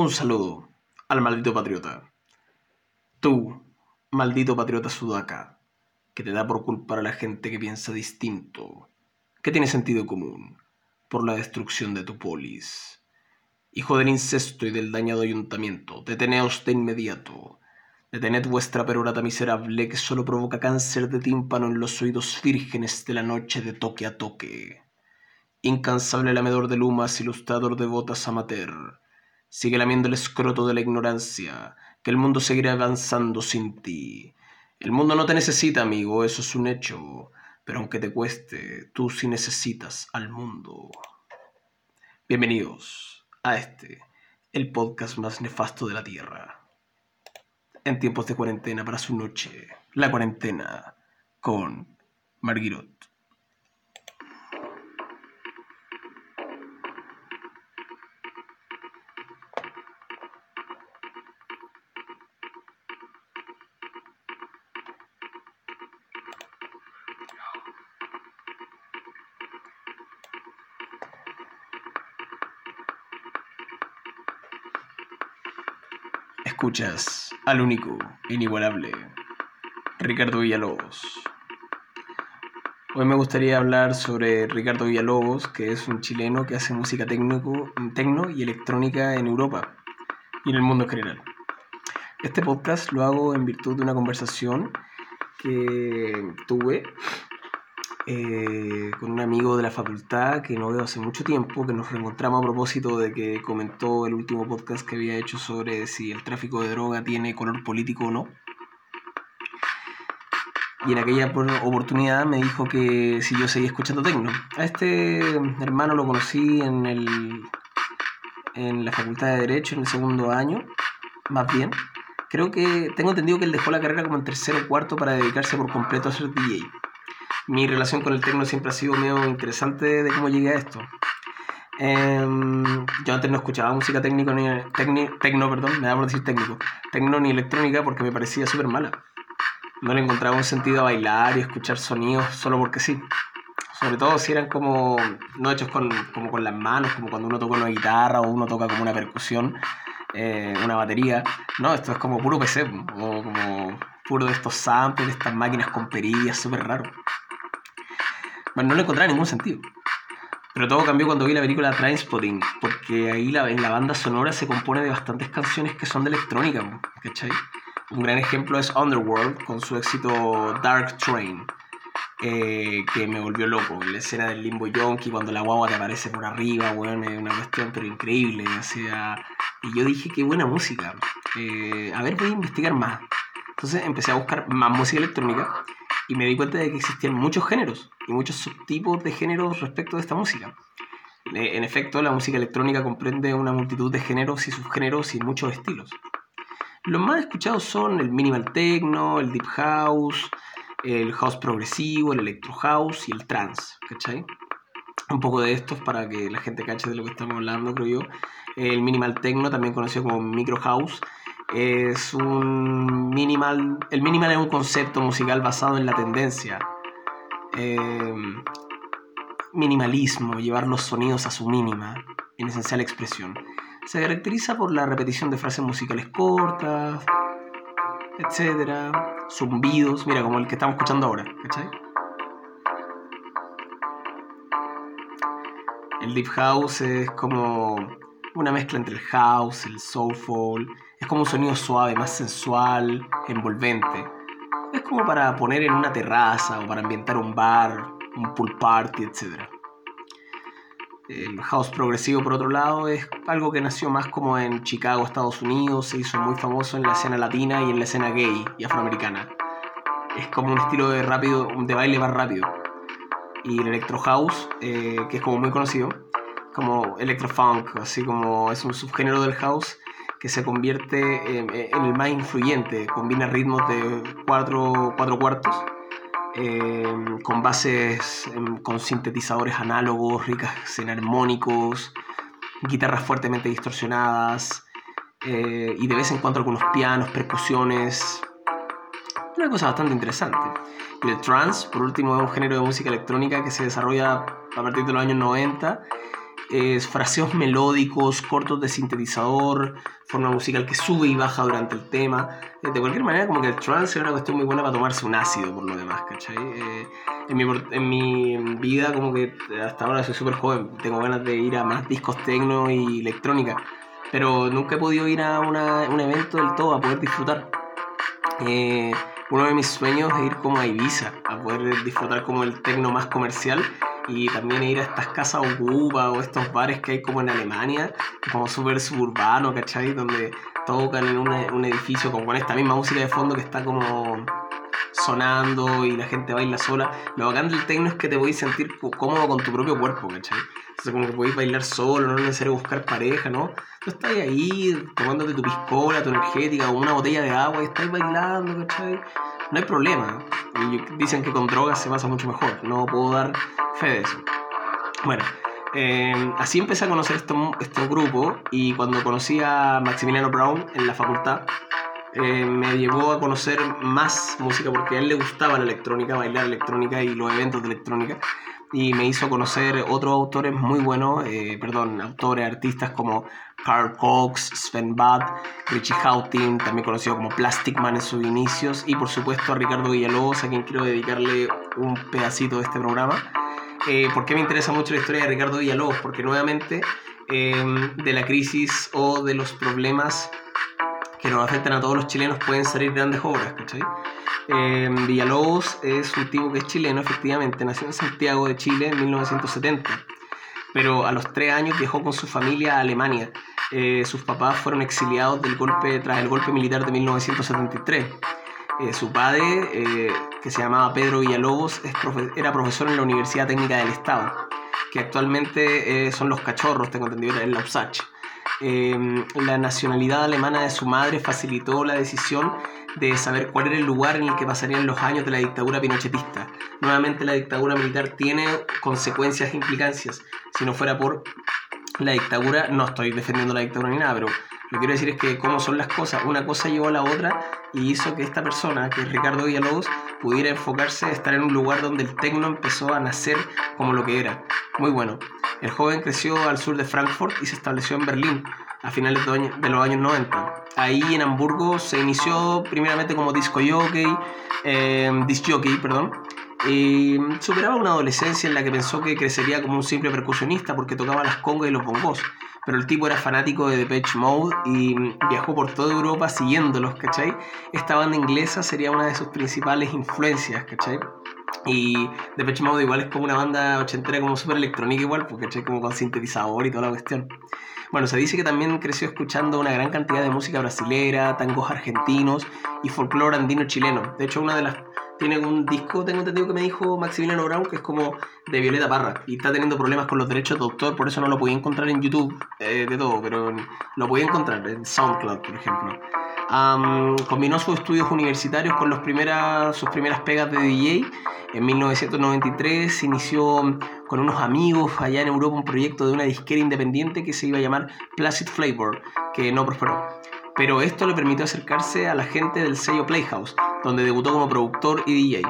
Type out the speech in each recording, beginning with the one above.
Un saludo al maldito patriota. Tú, maldito patriota sudaca, que te da por culpar a la gente que piensa distinto, que tiene sentido común, por la destrucción de tu polis. Hijo del incesto y del dañado ayuntamiento, deteneos de inmediato. Detened vuestra perorata miserable que solo provoca cáncer de tímpano en los oídos vírgenes de la noche de toque a toque. Incansable lamedor de lumas, ilustrador de botas amateur Sigue lamiendo el escroto de la ignorancia, que el mundo seguirá avanzando sin ti. El mundo no te necesita, amigo, eso es un hecho, pero aunque te cueste, tú sí necesitas al mundo. Bienvenidos a este, el podcast más nefasto de la Tierra. En tiempos de cuarentena para su noche, la cuarentena con Marguerite. Escuchas al único, inigualable, Ricardo Villalobos. Hoy me gustaría hablar sobre Ricardo Villalobos, que es un chileno que hace música tecno y electrónica en Europa y en el mundo en general. Este podcast lo hago en virtud de una conversación que tuve eh, con un amigo de la facultad que no veo hace mucho tiempo, que nos reencontramos a propósito de que comentó el último podcast que había hecho sobre si el tráfico de droga tiene color político o no. Y en aquella oportunidad me dijo que si yo seguía escuchando tecno. A este hermano lo conocí en, el, en la facultad de Derecho en el segundo año, más bien. Creo que tengo entendido que él dejó la carrera como en tercero o cuarto para dedicarse por completo a ser DJ mi relación con el tecno siempre ha sido medio interesante de cómo llegué a esto. Em, yo antes no escuchaba música técnico ni tecno, perdón, me da por decir técnico, tecno ni electrónica porque me parecía súper mala. No le encontraba un sentido a bailar y escuchar sonidos solo porque sí. Sobre todo si eran como, no hechos con, como con las manos, como cuando uno toca una guitarra o uno toca como una percusión, eh, una batería. No, esto es como puro PC, como puro de estos samples, estas máquinas con perillas, súper raro no le encontraba ningún sentido. Pero todo cambió cuando vi la película Trainspotting, porque ahí la, en la banda sonora se compone de bastantes canciones que son de electrónica, ¿cachai? Un gran ejemplo es Underworld con su éxito Dark Train, eh, que me volvió loco. La escena del limbo yonki cuando la guagua te aparece por arriba, bueno, es una cuestión pero increíble. O sea, y yo dije, qué buena música. Eh, a ver, voy a investigar más. Entonces empecé a buscar más música electrónica y me di cuenta de que existían muchos géneros y muchos subtipos de géneros respecto de esta música. En efecto, la música electrónica comprende una multitud de géneros y subgéneros y muchos estilos. Los más escuchados son el minimal techno, el deep house, el house progresivo, el electro house y el trance, ¿cachai? Un poco de estos para que la gente cache de lo que estamos hablando, creo yo. El minimal techno, también conocido como micro house, es un minimal. El minimal es un concepto musical basado en la tendencia. Em, minimalismo, llevar los sonidos a su mínima, en esencial expresión. Se caracteriza por la repetición de frases musicales cortas, etcétera, zumbidos, mira, como el que estamos escuchando ahora, ¿cachai? El deep house es como una mezcla entre el house, el soulful, es como un sonido suave, más sensual, envolvente. Es como para poner en una terraza o para ambientar un bar, un pool party, etc. El house progresivo, por otro lado, es algo que nació más como en Chicago, Estados Unidos, se hizo muy famoso en la escena latina y en la escena gay y afroamericana. Es como un estilo de, rápido, de baile más rápido. Y el electro house, eh, que es como muy conocido, como electro funk, así como es un subgénero del house, que se convierte en, el más influyente, combina ritmos de cuatro, cuatro cuartos, em, con bases em, con sintetizadores análogos, ricas en armónicos, guitarras fuertemente distorsionadas, eh, y de vez en cuando algunos pianos, percusiones, una cosa bastante interesante. Y el trance, por último, es un género de música electrónica que se desarrolla a partir de los años 90 fraseos melódicos, cortos de sintetizador, forma musical que sube y baja durante el tema. Eh, de cualquier manera, como que el trance es una cuestión muy buena para tomarse un ácido, por lo demás, ¿cachai? Eh, en, mi, en mi vida, como que hasta ahora soy súper joven, tengo ganas de ir a más discos tecno y electrónica, pero nunca he podido ir a una, un evento del todo a poder disfrutar. Eh, uno de mis sueños es ir como a Ibiza, a poder disfrutar como el tecno más comercial y también ir a estas casas ocupa o estos bares que hay como en Alemania, como súper suburbano, ¿cachai? Donde tocan en un edificio como con esta misma música de fondo que está como sonando y la gente baila sola. Lo bacán del techno es que te podéis sentir cómodo con tu propio cuerpo, ¿cachai? Entonces como que podéis bailar solo, no es necesario buscar pareja, ¿no? Tú estás ahí tomándote tu piscola, tu energética o una botella de agua y estás bailando, ¿cachai? No hay problema. Dicen que con drogas se pasa mucho mejor. No puedo dar fe de eso. Bueno, eh, así empecé a conocer este, este grupo y cuando conocí a Maximiliano Brown en la facultad, eh, me llevó a conocer más música porque a él le gustaba la electrónica, bailar electrónica y los eventos de electrónica. Y me hizo conocer otros autores muy buenos, eh, perdón, autores, artistas como Carl Cox, Sven Bad, Richie Houghton, también conocido como Plastic Man en sus inicios, y por supuesto a Ricardo Villalobos, a quien quiero dedicarle un pedacito de este programa. Eh, ¿Por qué me interesa mucho la historia de Ricardo Villalobos? Porque nuevamente de la crisis o de los problemas que nos afectan a todos los chilenos pueden salir grandes obras, ¿cachai? Eh, Villalobos es un tipo que es chileno, efectivamente, nació en Santiago de Chile en 1970, pero a los tres años viajó con su familia a Alemania. Eh, sus papás fueron exiliados del golpe, tras el golpe militar de 1973. Eh, su padre, que se llamaba Pedro Villalobos, era profesor en la Universidad Técnica del Estado, que actualmente son los cachorros, tengo entendido, en la USACH. Em, la nacionalidad alemana de su madre facilitó la decisión de saber cuál era el lugar en el que pasarían los años de la dictadura pinochetista. Nuevamente la dictadura militar tiene consecuencias e implicancias. Si no fuera por la dictadura, no estoy defendiendo la dictadura ni nada, pero lo que quiero decir es que cómo son las cosas, una cosa llevó a la otra y hizo que esta persona, que es Ricardo Villalobos, pudiera enfocarse estar en un lugar donde el tecno empezó a nacer como lo que era. Muy bueno. El joven creció al sur de Frankfurt y se estableció en Berlín a finales de los años 90. Ahí en Hamburgo se inició primeramente como disco jockey, eh, disc jockey, perdón, y superaba una adolescencia en la que pensó que crecería como un simple percusionista porque tocaba las congas y los bongos. Pero el tipo era fanático de Depeche Mode y viajó por toda Europa siguiéndolos, ¿cachai? Esta banda inglesa sería una de sus principales influencias, ¿cachai? Y Depeche Mode igual es como una banda ochentera como súper electrónica igual, porque ¿cachai? Como con sintetizador y toda la cuestión. Bueno, se dice que también creció escuchando una gran cantidad de música brasilera, tangos argentinos y folclore andino chileno. De hecho, una de las tiene un disco, tengo entendido que me dijo Maximiliano Brown, que es como de Violeta Parra, y está teniendo problemas con los derechos de autor, por eso no lo podía encontrar en YouTube, eh, de todo, pero lo podía encontrar en SoundCloud, por ejemplo. combinó sus estudios universitarios con los primeras, sus primeras pegas de DJ. En 1993 inició con unos amigos allá en Europa un proyecto de una disquera independiente que se iba a llamar Placid Flavor, que no prosperó pero esto le permitió acercarse a la gente del sello Playhouse, donde debutó como productor y DJ.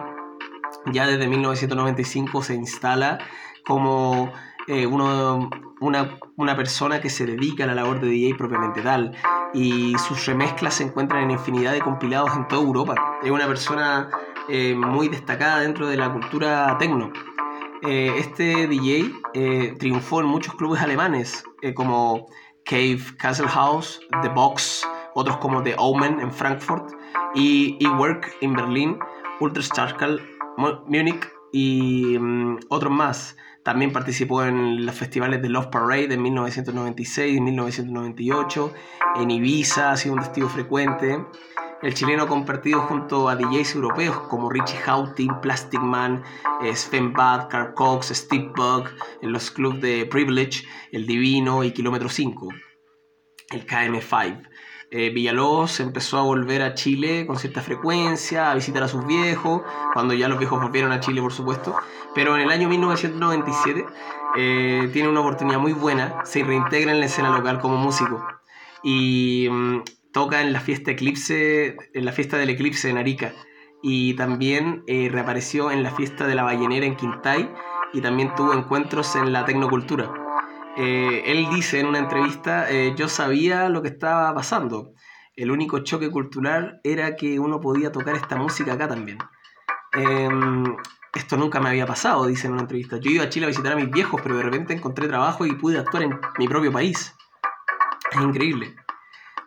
Ya desde 1995 se instala como eh, uno, una, persona que se dedica a la labor de DJ propiamente tal, y sus remezclas se encuentran en infinidad de compilados en toda Europa. Es una persona eh, muy destacada dentro de la cultura techno. Eh, este DJ triunfó en muchos clubes alemanes como Cave, Castle House, The Box, otros como The Omen en Frankfurt y E-Work en Berlín, Ultrascharkal, Múnich y mm, otros más. También participó en los festivales de Love Parade en 1996 y 1998. En Ibiza ha sido un testigo frecuente. El chileno compartido junto a DJs europeos como Richie Houghton, Plastic Man, eh, Sven Bad, Carl Cox, Steve Bug en los clubs de Privilege, El Divino y Kilómetro 5, el KM5. Eh, Villalobos empezó a volver a Chile con cierta frecuencia, a visitar a sus viejos, cuando ya los viejos volvieron a Chile, por supuesto. Pero en el año 1997 eh, tiene una oportunidad muy buena, se reintegra en la escena local como músico y mm, toca en la fiesta Eclipse, en la fiesta del Eclipse en Arica y también eh, reapareció en la fiesta de la ballenera en Quintay y también tuvo encuentros en la tecnocultura. Eh, él dice en una entrevista, eh, yo sabía lo que estaba pasando. El único choque cultural era que uno podía tocar esta música acá también. Em, esto nunca me había pasado, dice en una entrevista. Yo iba a Chile a visitar a mis viejos, pero de repente encontré trabajo y pude actuar en mi propio país. Es increíble.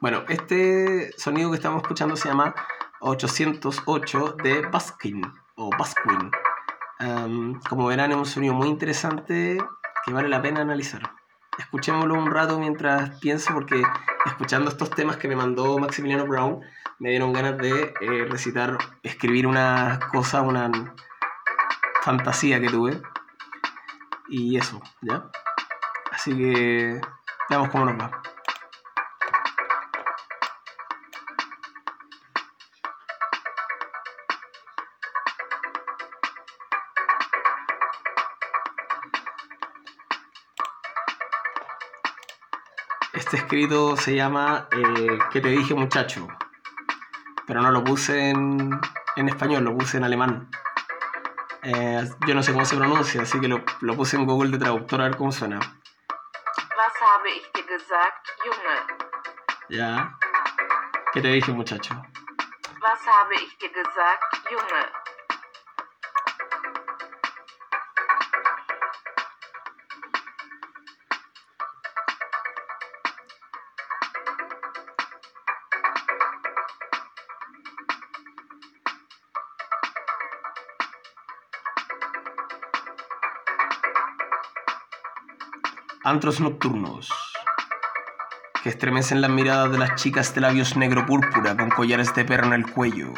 Bueno, este sonido que estamos escuchando se llama 808 de Baskin o Basquin. Como verán, es un sonido muy interesante que vale la pena analizar escuchémoslo un rato mientras pienso, porque escuchando estos temas que me mandó Maximiliano Brown, me dieron ganas de eh, recitar, escribir una cosa, una fantasía que tuve. Y eso, ¿ya? Así que veamos cómo nos va. Este escrito se llama eh, ¿Qué te dije muchacho? Pero no lo puse en, en español, lo puse en alemán. Eh, yo no sé cómo se pronuncia, así que lo, lo, puse en Google de traductor a ver cómo suena. Was habe ich dir gesagt, Junge? Ya. ¿Qué te dije muchacho? Was habe ich dir gesagt, Junge? Antros nocturnos que estremecen las miradas de las chicas de labios negro púrpura con collares de perro en el cuello.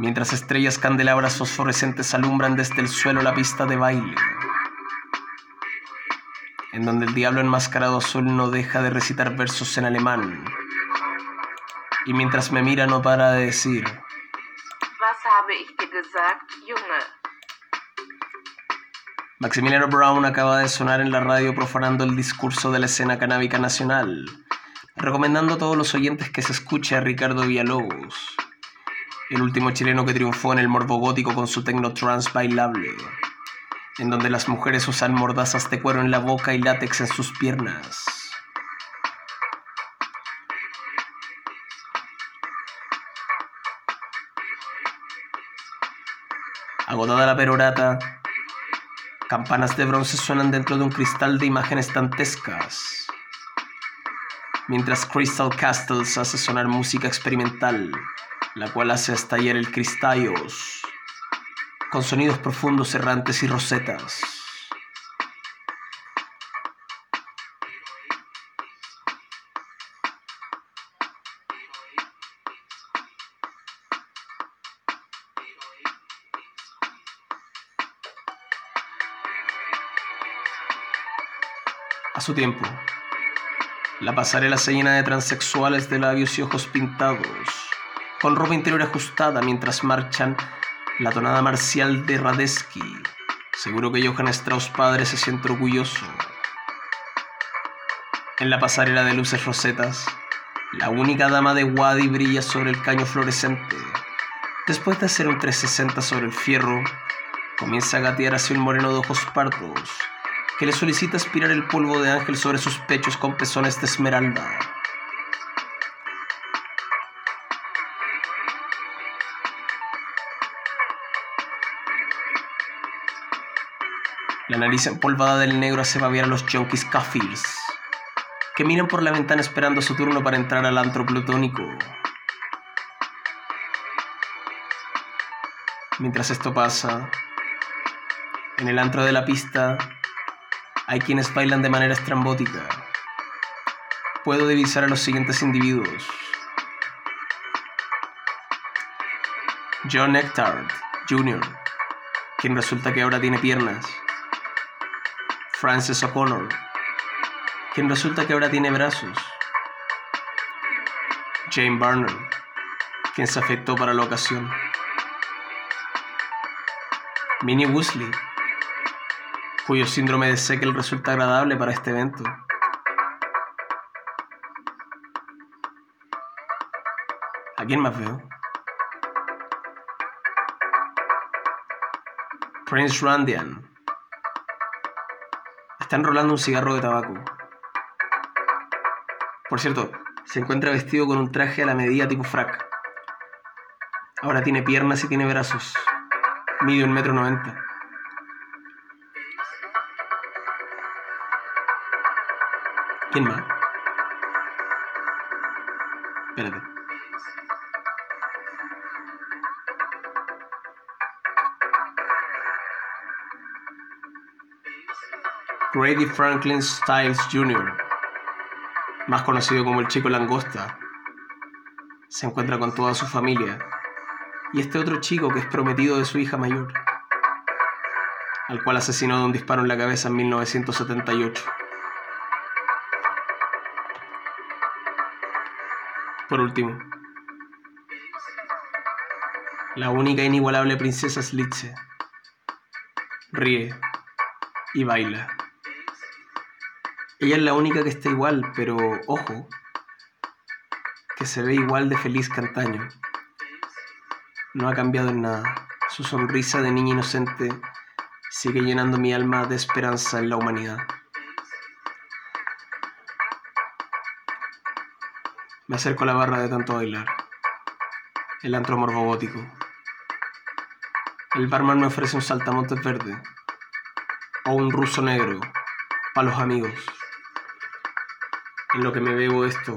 Mientras estrellas candelabras fosforescentes alumbran desde el suelo la pista de baile, en donde el diablo enmascarado azul no deja de recitar versos en alemán, y mientras me mira no para de decir, Junge? Maximiliano Brown acaba de sonar en la radio profanando el discurso de la escena canábica nacional, recomendando a todos los oyentes que se escuche a Ricardo Villalobos, el último chileno que triunfó en el morbo gótico con su tecno trans bailable, en donde las mujeres usan mordazas de cuero en la boca y látex en sus piernas. Agotada la perorata, Campanas de bronce suenan dentro de un cristal de imágenes dantescas. Mientras Crystal Castles hace sonar música experimental, la cual hace estallar el cristallos, con sonidos profundos, errantes y rosetas. A su tiempo. La pasarela se llena de transexuales de labios y ojos pintados, con ropa interior ajustada mientras marchan la tonada marcial de Radesky. Seguro que Johann Strauss padre se siente orgulloso. En la pasarela de luces rosetas, la única dama de Wadi brilla sobre el caño fluorescente. Después de hacer un 360 sobre el fierro, comienza a gatear hacia un moreno de ojos pardos que le solicita aspirar el polvo de ángel sobre sus pechos con pezones de esmeralda. La nariz empolvada del negro hace babear a los junkies kafirs, que miran por la ventana esperando su turno para entrar al antro plutónico. Mientras esto pasa, en el antro de la pista, hay quienes bailan de manera estrambótica. Puedo divisar a los siguientes individuos. John Nectard Jr., quien resulta que ahora tiene piernas. Francis O'Connor, quien resulta que ahora tiene brazos. Jane Barner, quien se afectó para la ocasión. Minnie Woosley, cuyo síndrome de Sekel resulta agradable para este evento. ¿A quién más veo? Prince Randian, Está enrolando un cigarro de tabaco. Por cierto, se encuentra vestido con un traje a la medida tipo frac. Ahora tiene piernas y tiene brazos. Mide un metro noventa. ¿Quién más? Espérate. Grady Franklin Styles Jr., más conocido como el Chico Langosta, se encuentra con toda su familia y este otro chico que es prometido de su hija mayor, al cual asesinó de un disparo en la cabeza en 1978. Por último, la única e inigualable princesa Slitze ríe y baila. Ella es la única que está igual, pero ojo, que se ve igual de feliz que antaño. No ha cambiado en nada. Su sonrisa de niña inocente sigue llenando mi alma de esperanza en la humanidad. Me acerco a la barra de tanto bailar. El antro morbogótico. El barman me ofrece un saltamontes verde o un ruso negro para los amigos. En lo que me bebo esto,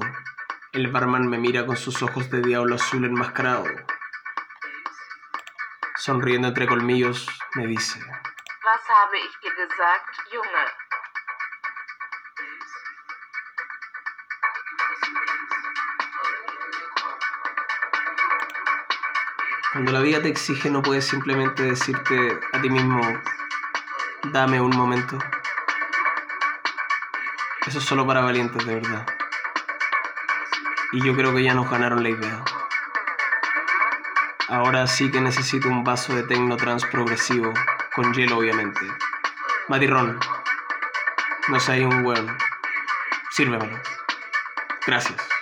el barman me mira con sus ojos de diablo azul enmascarado. Sonriendo entre colmillos, me dice: Was habe ich gesagt, Junge? Cuando la vida te exige, no puedes simplemente decirte a ti mismo: Dame un momento. Eso es solo para valientes, de verdad. Y yo creo que ya nos ganaron la idea. Ahora sí que necesito un vaso de tecno trans progresivo, con hielo obviamente. Matirrón, no sé, hay un weón. Sírvemelo. Gracias.